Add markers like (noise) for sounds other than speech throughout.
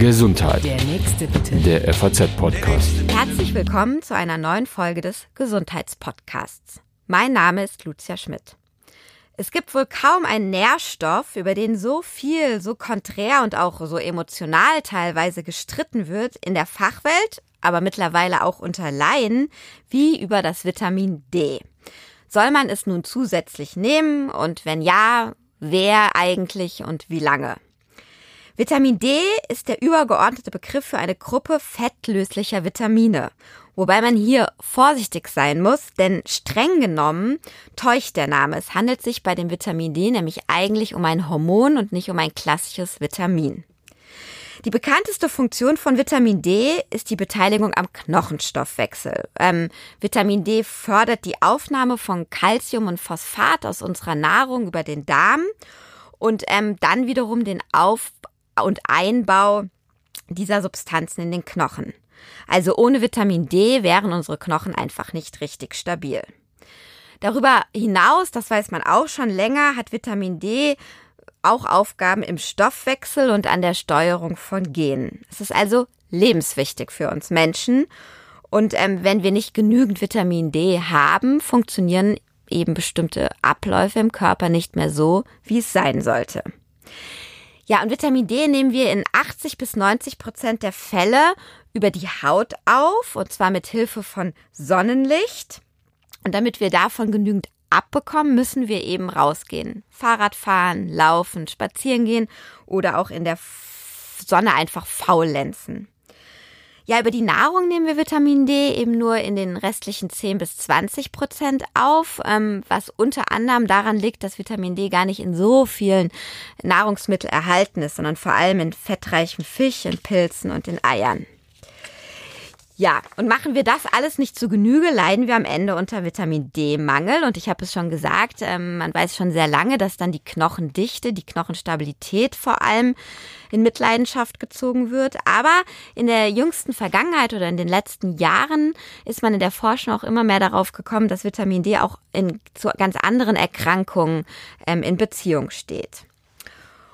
Gesundheit. Der nächste bitte. Der FAZ-Podcast. Herzlich willkommen zu einer neuen Folge des Gesundheitspodcasts. Mein Name ist Lucia Schmidt. Es gibt wohl kaum einen Nährstoff, über den so viel, so konträr und auch so emotional teilweise gestritten wird in der Fachwelt, aber mittlerweile auch unter Laien, wie über das Vitamin D. Soll man es nun zusätzlich nehmen und wenn ja, wer eigentlich und wie lange? Vitamin D ist der übergeordnete Begriff für eine Gruppe fettlöslicher Vitamine. Wobei man hier vorsichtig sein muss, denn streng genommen täuscht der Name. Es handelt sich bei dem Vitamin D nämlich eigentlich um ein Hormon und nicht um ein klassisches Vitamin. Die bekannteste Funktion von Vitamin D ist die Beteiligung am Knochenstoffwechsel. Ähm, Vitamin D fördert die Aufnahme von Calcium und Phosphat aus unserer Nahrung über den Darm und ähm, dann wiederum den Auf- und Einbau dieser Substanzen in den Knochen. Also ohne Vitamin D wären unsere Knochen einfach nicht richtig stabil. Darüber hinaus, das weiß man auch schon länger, hat Vitamin D auch Aufgaben im Stoffwechsel und an der Steuerung von Genen. Es ist also lebenswichtig für uns Menschen. Und ähm, wenn wir nicht genügend Vitamin D haben, funktionieren eben bestimmte Abläufe im Körper nicht mehr so, wie es sein sollte. Ja, und Vitamin D nehmen wir in 80 bis 90 Prozent der Fälle über die Haut auf, und zwar mit Hilfe von Sonnenlicht. Und damit wir davon genügend abbekommen, müssen wir eben rausgehen. Fahrrad fahren, laufen, spazieren gehen oder auch in der Sonne einfach faulenzen. Ja, über die Nahrung nehmen wir Vitamin D eben nur in den restlichen 10 bis 20 Prozent auf, ähm, was unter anderem daran liegt, dass Vitamin D gar nicht in so vielen Nahrungsmitteln erhalten ist, sondern vor allem in fettreichem Fisch, in Pilzen und in Eiern. Ja, und machen wir das alles nicht zu Genüge, leiden wir am Ende unter Vitamin D-Mangel. Und ich habe es schon gesagt, ähm, man weiß schon sehr lange, dass dann die Knochendichte, die Knochenstabilität vor allem in Mitleidenschaft gezogen wird. Aber in der jüngsten Vergangenheit oder in den letzten Jahren ist man in der Forschung auch immer mehr darauf gekommen, dass Vitamin D auch in, zu ganz anderen Erkrankungen ähm, in Beziehung steht.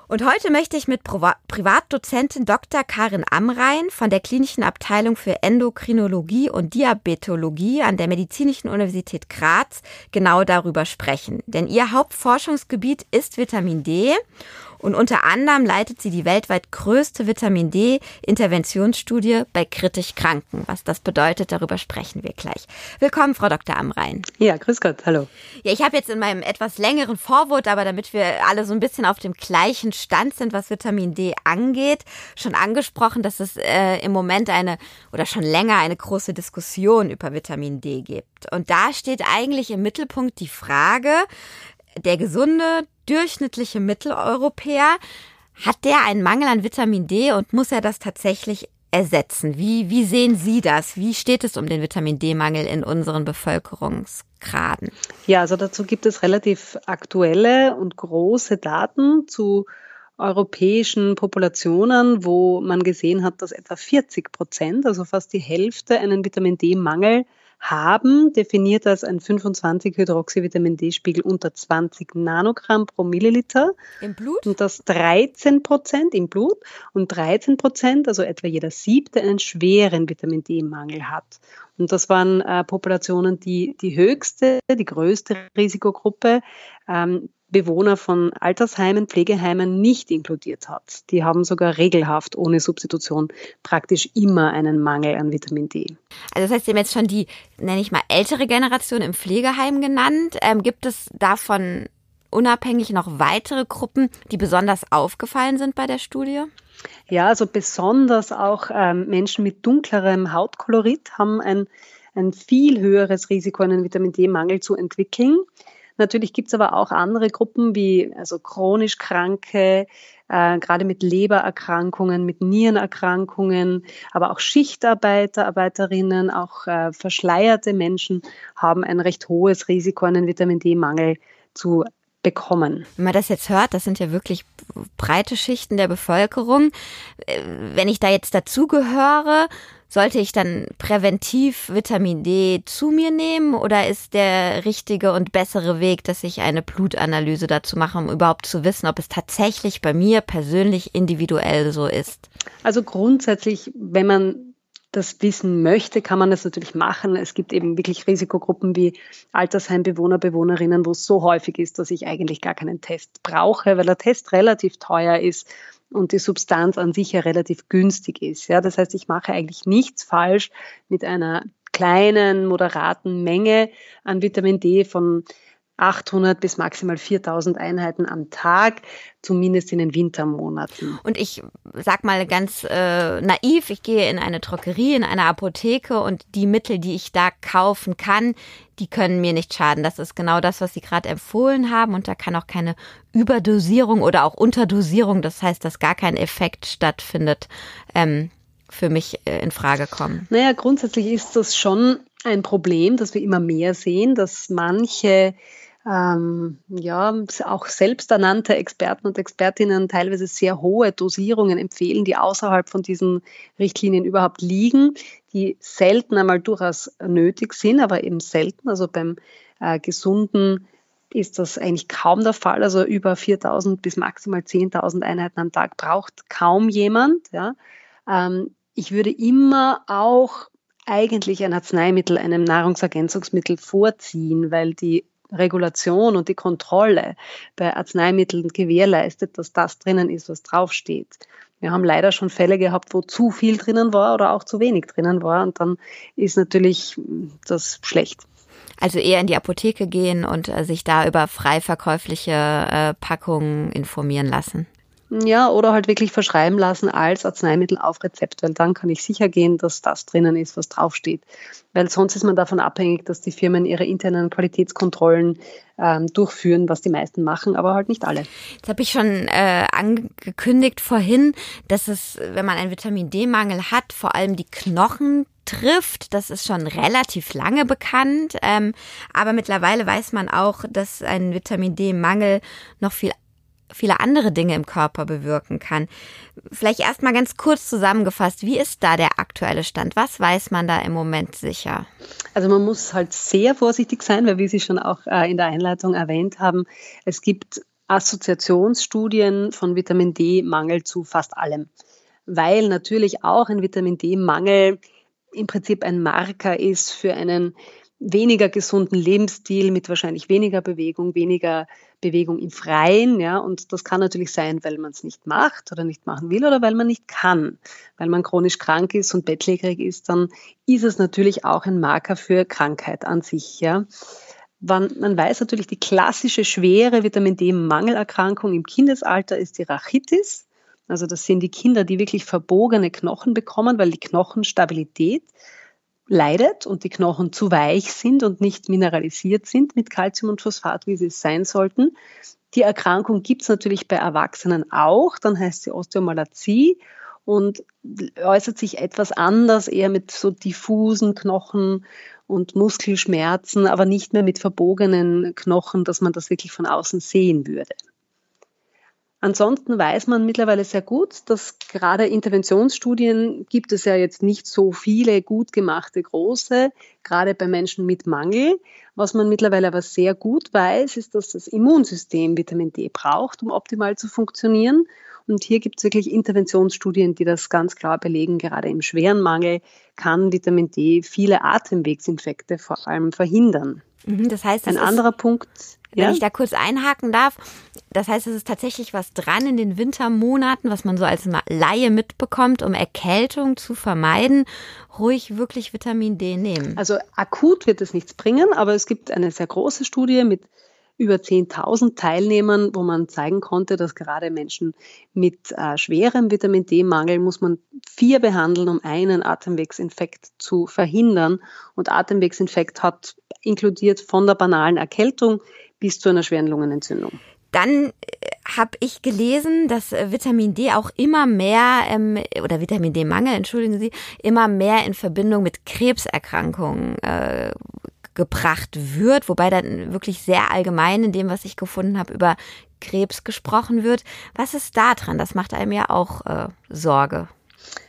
Und heute möchte ich mit Priva Privatdozentin Dr. Karin Amrein von der Klinischen Abteilung für Endokrinologie und Diabetologie an der Medizinischen Universität Graz genau darüber sprechen. Denn ihr Hauptforschungsgebiet ist Vitamin D und unter anderem leitet sie die weltweit größte Vitamin D-Interventionsstudie bei kritisch Kranken. Was das bedeutet, darüber sprechen wir gleich. Willkommen, Frau Dr. Amrein. Ja, grüß Gott, hallo. Ja, ich habe jetzt in meinem etwas längeren Vorwort, aber damit wir alle so ein bisschen auf dem gleichen Stand sind, was Vitamin D angeht, schon angesprochen, dass es äh, im Moment eine oder schon länger eine große Diskussion über Vitamin D gibt. Und da steht eigentlich im Mittelpunkt die Frage, der gesunde, durchschnittliche Mitteleuropäer, hat der einen Mangel an Vitamin D und muss er das tatsächlich ersetzen? Wie, wie sehen Sie das? Wie steht es um den Vitamin D-Mangel in unseren Bevölkerungsgraden? Ja, also dazu gibt es relativ aktuelle und große Daten zu europäischen Populationen, wo man gesehen hat, dass etwa 40 Prozent, also fast die Hälfte, einen Vitamin D-Mangel haben, definiert als ein 25 Hydroxyvitamin D-Spiegel unter 20 Nanogramm pro Milliliter. Im Blut? Und das 13 Prozent im Blut und 13 Prozent, also etwa jeder siebte, einen schweren Vitamin D-Mangel hat. Und das waren äh, Populationen, die die höchste, die größte Risikogruppe ähm, Bewohner von Altersheimen, Pflegeheimen nicht inkludiert hat. Die haben sogar regelhaft ohne Substitution praktisch immer einen Mangel an Vitamin D. Also das heißt, Sie haben jetzt schon die, nenne ich mal, ältere Generation im Pflegeheim genannt. Ähm, gibt es davon unabhängig noch weitere Gruppen, die besonders aufgefallen sind bei der Studie? Ja, also besonders auch ähm, Menschen mit dunklerem Hautkolorit haben ein, ein viel höheres Risiko, einen Vitamin D-Mangel zu entwickeln. Natürlich gibt es aber auch andere Gruppen wie also chronisch Kranke, äh, gerade mit Lebererkrankungen, mit Nierenerkrankungen, aber auch Schichtarbeiter, Arbeiterinnen, auch äh, verschleierte Menschen haben ein recht hohes Risiko, einen Vitamin D-Mangel zu bekommen. Wenn man das jetzt hört, das sind ja wirklich breite Schichten der Bevölkerung. Äh, wenn ich da jetzt dazugehöre, sollte ich dann präventiv Vitamin D zu mir nehmen oder ist der richtige und bessere Weg, dass ich eine Blutanalyse dazu mache, um überhaupt zu wissen, ob es tatsächlich bei mir persönlich individuell so ist? Also grundsätzlich, wenn man das wissen möchte, kann man das natürlich machen. Es gibt eben wirklich Risikogruppen wie Altersheimbewohner, Bewohnerinnen, wo es so häufig ist, dass ich eigentlich gar keinen Test brauche, weil der Test relativ teuer ist und die Substanz an sich ja relativ günstig ist. Ja, das heißt, ich mache eigentlich nichts falsch mit einer kleinen, moderaten Menge an Vitamin D von 800 bis maximal 4000 Einheiten am Tag, zumindest in den Wintermonaten. Und ich sag mal ganz äh, naiv, ich gehe in eine Drogerie, in eine Apotheke und die Mittel, die ich da kaufen kann, die können mir nicht schaden. Das ist genau das, was Sie gerade empfohlen haben und da kann auch keine Überdosierung oder auch Unterdosierung, das heißt, dass gar kein Effekt stattfindet, ähm, für mich äh, in Frage kommen. Naja, grundsätzlich ist das schon ein Problem, dass wir immer mehr sehen, dass manche ähm, ja, auch selbsternannte Experten und Expertinnen teilweise sehr hohe Dosierungen empfehlen, die außerhalb von diesen Richtlinien überhaupt liegen, die selten einmal durchaus nötig sind, aber eben selten. Also beim äh, gesunden ist das eigentlich kaum der Fall. Also über 4000 bis maximal 10.000 Einheiten am Tag braucht kaum jemand. Ja. Ähm, ich würde immer auch eigentlich ein Arzneimittel einem Nahrungsergänzungsmittel vorziehen, weil die Regulation und die Kontrolle bei Arzneimitteln gewährleistet, dass das drinnen ist, was draufsteht. Wir haben leider schon Fälle gehabt, wo zu viel drinnen war oder auch zu wenig drinnen war und dann ist natürlich das schlecht. Also eher in die Apotheke gehen und äh, sich da über frei verkäufliche äh, Packungen informieren lassen. Ja, oder halt wirklich verschreiben lassen als Arzneimittel auf Rezept, weil dann kann ich sicher gehen, dass das drinnen ist, was draufsteht. Weil sonst ist man davon abhängig, dass die Firmen ihre internen Qualitätskontrollen ähm, durchführen, was die meisten machen, aber halt nicht alle. Jetzt habe ich schon äh, angekündigt vorhin, dass es, wenn man einen Vitamin D-Mangel hat, vor allem die Knochen trifft. Das ist schon relativ lange bekannt. Ähm, aber mittlerweile weiß man auch, dass ein Vitamin D-Mangel noch viel viele andere Dinge im Körper bewirken kann. Vielleicht erstmal ganz kurz zusammengefasst, wie ist da der aktuelle Stand? Was weiß man da im Moment sicher? Also man muss halt sehr vorsichtig sein, weil wie Sie schon auch äh, in der Einleitung erwähnt haben, es gibt Assoziationsstudien von Vitamin D-Mangel zu fast allem, weil natürlich auch ein Vitamin D-Mangel im Prinzip ein Marker ist für einen weniger gesunden Lebensstil mit wahrscheinlich weniger Bewegung, weniger Bewegung im Freien, ja, und das kann natürlich sein, weil man es nicht macht oder nicht machen will oder weil man nicht kann. Weil man chronisch krank ist und bettlägerig ist, dann ist es natürlich auch ein Marker für Krankheit an sich, ja. Man, man weiß natürlich, die klassische schwere Vitamin D-Mangelerkrankung im Kindesalter ist die Rachitis. Also das sind die Kinder, die wirklich verbogene Knochen bekommen, weil die Knochenstabilität leidet und die Knochen zu weich sind und nicht mineralisiert sind mit Kalzium und Phosphat, wie sie es sein sollten. Die Erkrankung gibt es natürlich bei Erwachsenen auch, dann heißt sie Osteomalazie und äußert sich etwas anders, eher mit so diffusen Knochen und Muskelschmerzen, aber nicht mehr mit verbogenen Knochen, dass man das wirklich von außen sehen würde. Ansonsten weiß man mittlerweile sehr gut, dass gerade Interventionsstudien gibt es ja jetzt nicht so viele gut gemachte große, gerade bei Menschen mit Mangel. Was man mittlerweile aber sehr gut weiß, ist, dass das Immunsystem Vitamin D braucht, um optimal zu funktionieren. Und hier gibt es wirklich Interventionsstudien, die das ganz klar belegen. Gerade im schweren Mangel kann Vitamin D viele Atemwegsinfekte vor allem verhindern. Mhm, das heißt, ein anderer Punkt wenn ja? ich da kurz einhaken darf, das heißt, es ist tatsächlich was dran in den Wintermonaten, was man so als Laie mitbekommt, um Erkältung zu vermeiden, ruhig wirklich Vitamin D nehmen. Also akut wird es nichts bringen, aber es gibt eine sehr große Studie mit über 10.000 Teilnehmern, wo man zeigen konnte, dass gerade Menschen mit äh, schwerem Vitamin D-Mangel muss man vier behandeln, um einen Atemwegsinfekt zu verhindern. Und Atemwegsinfekt hat inkludiert von der banalen Erkältung bis zu einer schweren Lungenentzündung. Dann äh, habe ich gelesen, dass äh, Vitamin D auch immer mehr ähm, oder Vitamin D-Mangel, entschuldigen Sie, immer mehr in Verbindung mit Krebserkrankungen äh, gebracht wird, wobei dann wirklich sehr allgemein in dem, was ich gefunden habe, über Krebs gesprochen wird. Was ist da dran? Das macht einem ja auch äh, Sorge.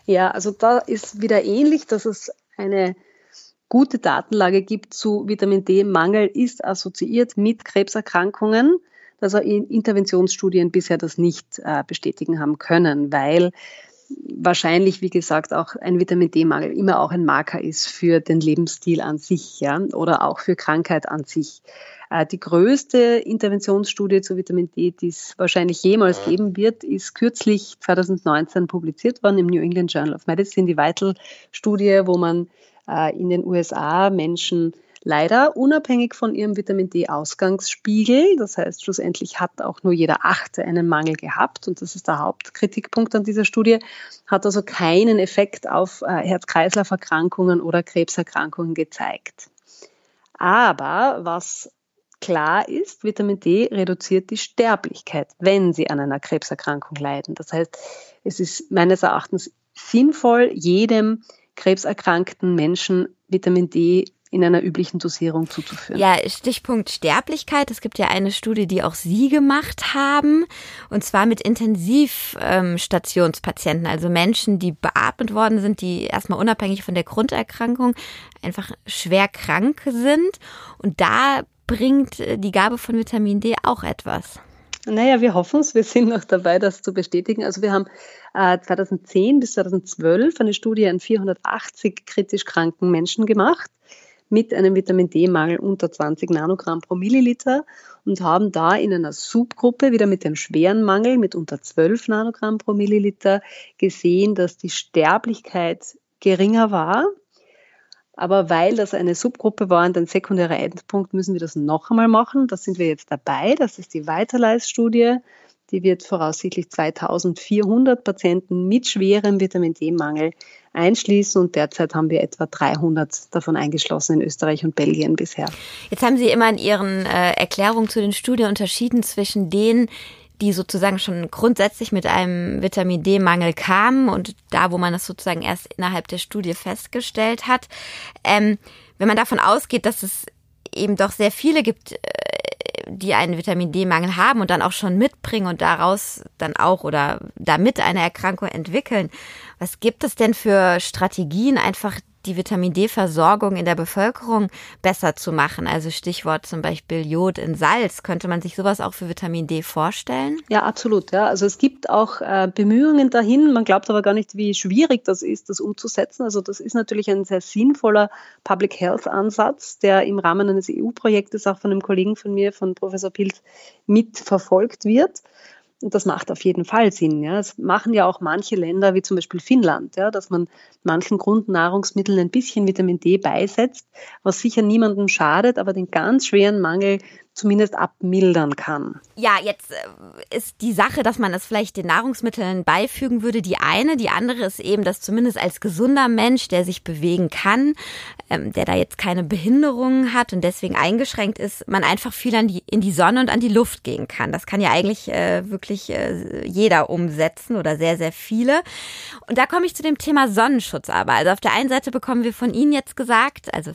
Ja, also da ist wieder ähnlich, dass es eine gute Datenlage gibt zu Vitamin D-Mangel, ist assoziiert mit Krebserkrankungen, dass Interventionsstudien bisher das nicht äh, bestätigen haben können, weil wahrscheinlich, wie gesagt, auch ein Vitamin D-Mangel immer auch ein Marker ist für den Lebensstil an sich ja, oder auch für Krankheit an sich. Äh, die größte Interventionsstudie zu Vitamin D, die es wahrscheinlich jemals geben wird, ist kürzlich 2019 publiziert worden im New England Journal of Medicine, die Vital-Studie, wo man äh, in den USA Menschen leider unabhängig von ihrem Vitamin D-Ausgangsspiegel. Das heißt, schlussendlich hat auch nur jeder Achte einen Mangel gehabt und das ist der Hauptkritikpunkt an dieser Studie, hat also keinen Effekt auf äh, Herz-Kreislauf-Erkrankungen oder Krebserkrankungen gezeigt. Aber was klar ist, Vitamin D reduziert die Sterblichkeit, wenn Sie an einer Krebserkrankung leiden. Das heißt, es ist meines Erachtens sinnvoll, jedem krebserkrankten Menschen Vitamin D in einer üblichen Dosierung zuzuführen. Ja, Stichpunkt Sterblichkeit. Es gibt ja eine Studie, die auch Sie gemacht haben, und zwar mit Intensivstationspatienten, also Menschen, die beatmet worden sind, die erstmal unabhängig von der Grunderkrankung einfach schwer krank sind. Und da bringt die Gabe von Vitamin D auch etwas. Naja, wir hoffen es. Wir sind noch dabei, das zu bestätigen. Also wir haben äh, 2010 bis 2012 eine Studie an 480 kritisch kranken Menschen gemacht mit einem Vitamin D-Mangel unter 20 Nanogramm pro Milliliter und haben da in einer Subgruppe wieder mit dem schweren Mangel mit unter 12 Nanogramm pro Milliliter gesehen, dass die Sterblichkeit geringer war. Aber weil das eine Subgruppe war und ein sekundärer Endpunkt, müssen wir das noch einmal machen. Da sind wir jetzt dabei. Das ist die Weiterleiststudie. Die wird voraussichtlich 2400 Patienten mit schwerem Vitamin D-Mangel einschließen und derzeit haben wir etwa 300 davon eingeschlossen in Österreich und Belgien bisher. Jetzt haben Sie immer in Ihren äh, Erklärungen zu den Studien unterschieden zwischen denen, die sozusagen schon grundsätzlich mit einem Vitamin D-Mangel kamen und da, wo man das sozusagen erst innerhalb der Studie festgestellt hat. Ähm, wenn man davon ausgeht, dass es eben doch sehr viele gibt, äh, die einen Vitamin D-Mangel haben und dann auch schon mitbringen und daraus dann auch oder damit eine Erkrankung entwickeln. Was gibt es denn für Strategien, einfach die Vitamin D-Versorgung in der Bevölkerung besser zu machen. Also Stichwort zum Beispiel Jod in Salz. Könnte man sich sowas auch für Vitamin D vorstellen? Ja, absolut. Ja. Also es gibt auch äh, Bemühungen dahin. Man glaubt aber gar nicht, wie schwierig das ist, das umzusetzen. Also das ist natürlich ein sehr sinnvoller Public Health Ansatz, der im Rahmen eines EU-Projektes auch von einem Kollegen von mir, von Professor Pilz, mitverfolgt wird. Und das macht auf jeden Fall Sinn. Ja. Das machen ja auch manche Länder, wie zum Beispiel Finnland, ja, dass man manchen Grundnahrungsmitteln ein bisschen Vitamin D beisetzt, was sicher niemandem schadet, aber den ganz schweren Mangel zumindest abmildern kann. Ja, jetzt äh, ist die Sache, dass man es vielleicht den Nahrungsmitteln beifügen würde, die eine. Die andere ist eben, dass zumindest als gesunder Mensch, der sich bewegen kann, ähm, der da jetzt keine Behinderungen hat und deswegen eingeschränkt ist, man einfach viel an die, in die Sonne und an die Luft gehen kann. Das kann ja eigentlich äh, wirklich äh, jeder umsetzen oder sehr, sehr viele. Und da komme ich zu dem Thema Sonnenschutz aber. Also auf der einen Seite bekommen wir von Ihnen jetzt gesagt, also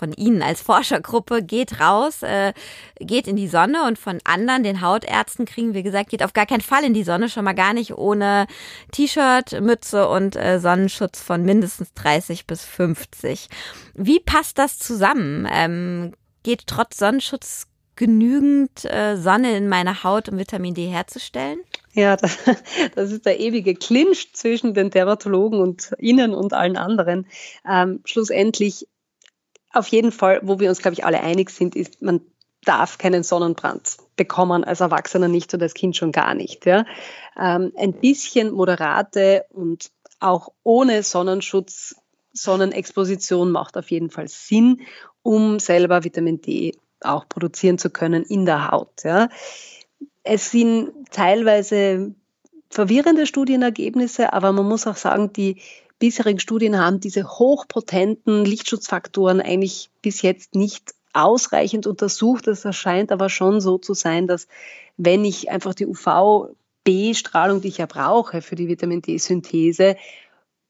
von Ihnen als Forschergruppe, geht raus, äh, geht in die Sonne und von anderen, den Hautärzten, kriegen wir gesagt, geht auf gar keinen Fall in die Sonne, schon mal gar nicht ohne T-Shirt, Mütze und äh, Sonnenschutz von mindestens 30 bis 50. Wie passt das zusammen? Ähm, geht trotz Sonnenschutz genügend äh, Sonne in meine Haut, um Vitamin D herzustellen? Ja, (laughs) das ist der ewige Clinch zwischen den Dermatologen und Ihnen und allen anderen. Ähm, schlussendlich auf jeden Fall, wo wir uns, glaube ich, alle einig sind, ist, man darf keinen Sonnenbrand bekommen, als Erwachsener nicht und als Kind schon gar nicht. Ja. Ähm, ein bisschen moderate und auch ohne Sonnenschutz, Sonnenexposition macht auf jeden Fall Sinn, um selber Vitamin D auch produzieren zu können in der Haut. Ja. Es sind teilweise verwirrende Studienergebnisse, aber man muss auch sagen, die bisherigen Studien haben diese hochpotenten Lichtschutzfaktoren eigentlich bis jetzt nicht ausreichend untersucht. Es erscheint aber schon so zu sein, dass wenn ich einfach die UV B-Strahlung, die ich ja brauche für die Vitamin D-Synthese,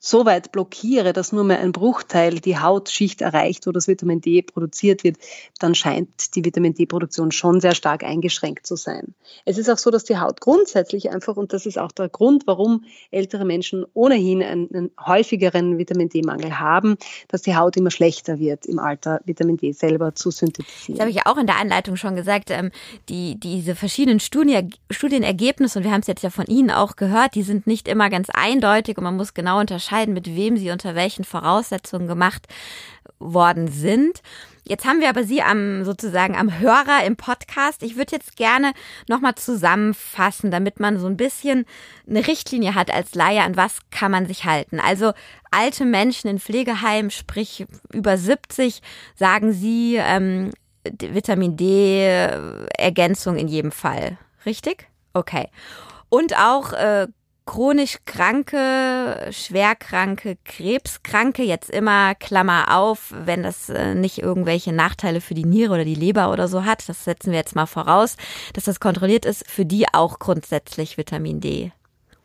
so weit blockiere, dass nur mehr ein Bruchteil die Hautschicht erreicht, wo das Vitamin D produziert wird, dann scheint die Vitamin D-Produktion schon sehr stark eingeschränkt zu sein. Es ist auch so, dass die Haut grundsätzlich einfach, und das ist auch der Grund, warum ältere Menschen ohnehin einen, häufigeren Vitamin D-Mangel haben, dass die Haut immer schlechter wird im Alter, Vitamin D selber zu synthetisieren. Das habe ich ja auch in der Anleitung schon gesagt. Ähm, die, diese verschiedenen Studien, Studienergebnisse, und wir haben es jetzt ja von Ihnen auch gehört, die sind nicht immer ganz eindeutig und man muss genau unterscheiden, unterscheiden, mit wem sie unter welchen Voraussetzungen gemacht worden sind. Jetzt haben wir aber Sie am sozusagen am Hörer im Podcast. Ich würde jetzt gerne nochmal zusammenfassen, damit man so ein bisschen eine Richtlinie hat als Laie, an was kann man sich halten. Also alte Menschen in Pflegeheimen, sprich über 70, sagen Sie ähm, Vitamin D Ergänzung in jedem Fall. Richtig? Okay. Und auch äh, chronisch Kranke, Schwerkranke, Krebskranke, jetzt immer Klammer auf, wenn das äh, nicht irgendwelche Nachteile für die Niere oder die Leber oder so hat, das setzen wir jetzt mal voraus, dass das kontrolliert ist, für die auch grundsätzlich Vitamin D.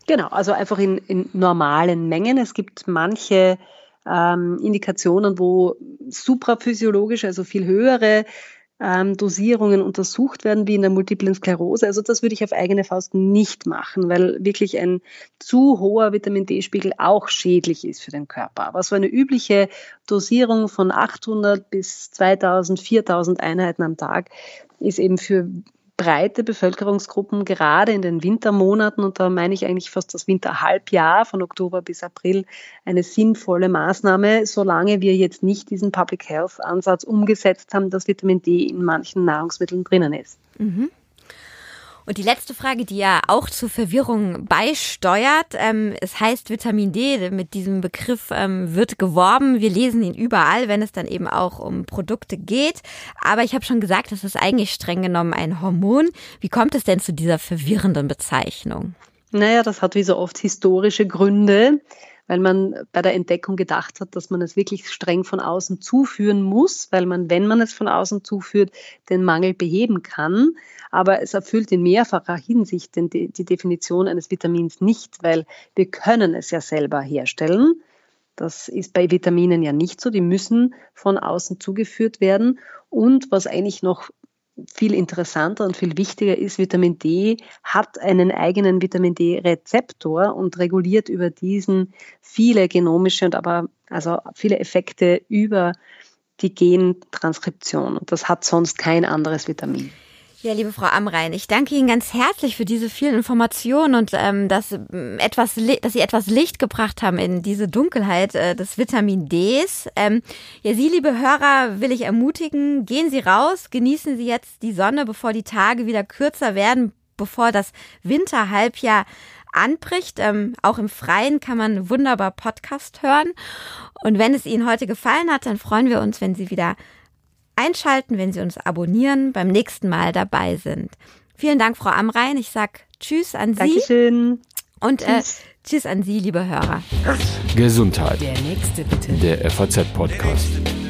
Genau, also einfach in, in normalen Mengen. Es gibt manche ähm, Indikationen, wo supraphysiologisch, also viel höhere ähm, Dosierungen untersucht werden, wie in der multiplen Sklerose. Also das würde ich auf eigene Faust nicht machen, weil wirklich ein zu hoher Vitamin D-Spiegel auch schädlich ist für den Körper. Aber so eine übliche Dosierung von 800 bis 2000, 4000 Einheiten am Tag ist eben für breite Bevölkerungsgruppen, gerade in den Wintermonaten, und da meine ich eigentlich fast das Winterhalbjahr von Oktober bis April, eine sinnvolle Maßnahme, solange wir jetzt nicht diesen Public Health Ansatz umgesetzt haben, dass Vitamin D in manchen Nahrungsmitteln drinnen ist. Mhm. Und die letzte Frage, die ja auch zur Verwirrung beisteuert, ähm, es heißt Vitamin D, mit diesem Begriff ähm, wird geworben. Wir lesen ihn überall, wenn es dann eben auch um Produkte geht. Aber ich habe schon gesagt, das ist eigentlich streng genommen ein Hormon. Wie kommt es denn zu dieser verwirrenden Bezeichnung? Naja, das hat wie so oft historische Gründe weil man bei der Entdeckung gedacht hat, dass man es wirklich streng von außen zuführen muss, weil man, wenn man es von außen zuführt, den Mangel beheben kann. Aber es erfüllt in mehrfacher Hinsicht die Definition eines Vitamins nicht, weil wir können es ja selber herstellen. Das ist bei Vitaminen ja nicht so. Die müssen von außen zugeführt werden. Und was eigentlich noch viel interessanter und viel wichtiger ist, Vitamin D hat einen eigenen Vitamin D-Rezeptor und reguliert über diesen viele genomische und aber also viele Effekte über die Gentranskription. Und das hat sonst kein anderes Vitamin. Ja, liebe Frau Amrein, ich danke Ihnen ganz herzlich für diese vielen Informationen und ähm, dass, ähm, etwas, dass Sie etwas Licht gebracht haben in diese Dunkelheit äh, des Vitamin Ds. Ähm, ja, Sie, liebe Hörer, will ich ermutigen, gehen Sie raus, genießen Sie jetzt die Sonne, bevor die Tage wieder kürzer werden, bevor das Winterhalbjahr anbricht. Ähm, auch im Freien kann man wunderbar Podcast hören. Und wenn es Ihnen heute gefallen hat, dann freuen wir uns, wenn Sie wieder einschalten, wenn Sie uns abonnieren, beim nächsten Mal dabei sind. Vielen Dank, Frau Amrein. Ich sag Tschüss an Sie. Dankeschön. Und äh, Tschüss an Sie, liebe Hörer. Gesundheit. Der nächste bitte. Der FAZ-Podcast.